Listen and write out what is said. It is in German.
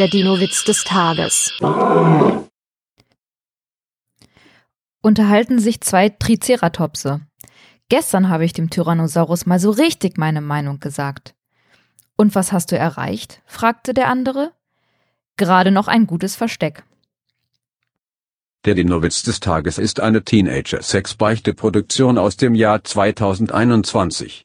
Der Dino-Witz des Tages. Unterhalten sich zwei Triceratopse. Gestern habe ich dem Tyrannosaurus mal so richtig meine Meinung gesagt. Und was hast du erreicht? fragte der andere. Gerade noch ein gutes Versteck. Der Dino-Witz des Tages ist eine Teenager-Sex-Beichte-Produktion aus dem Jahr 2021.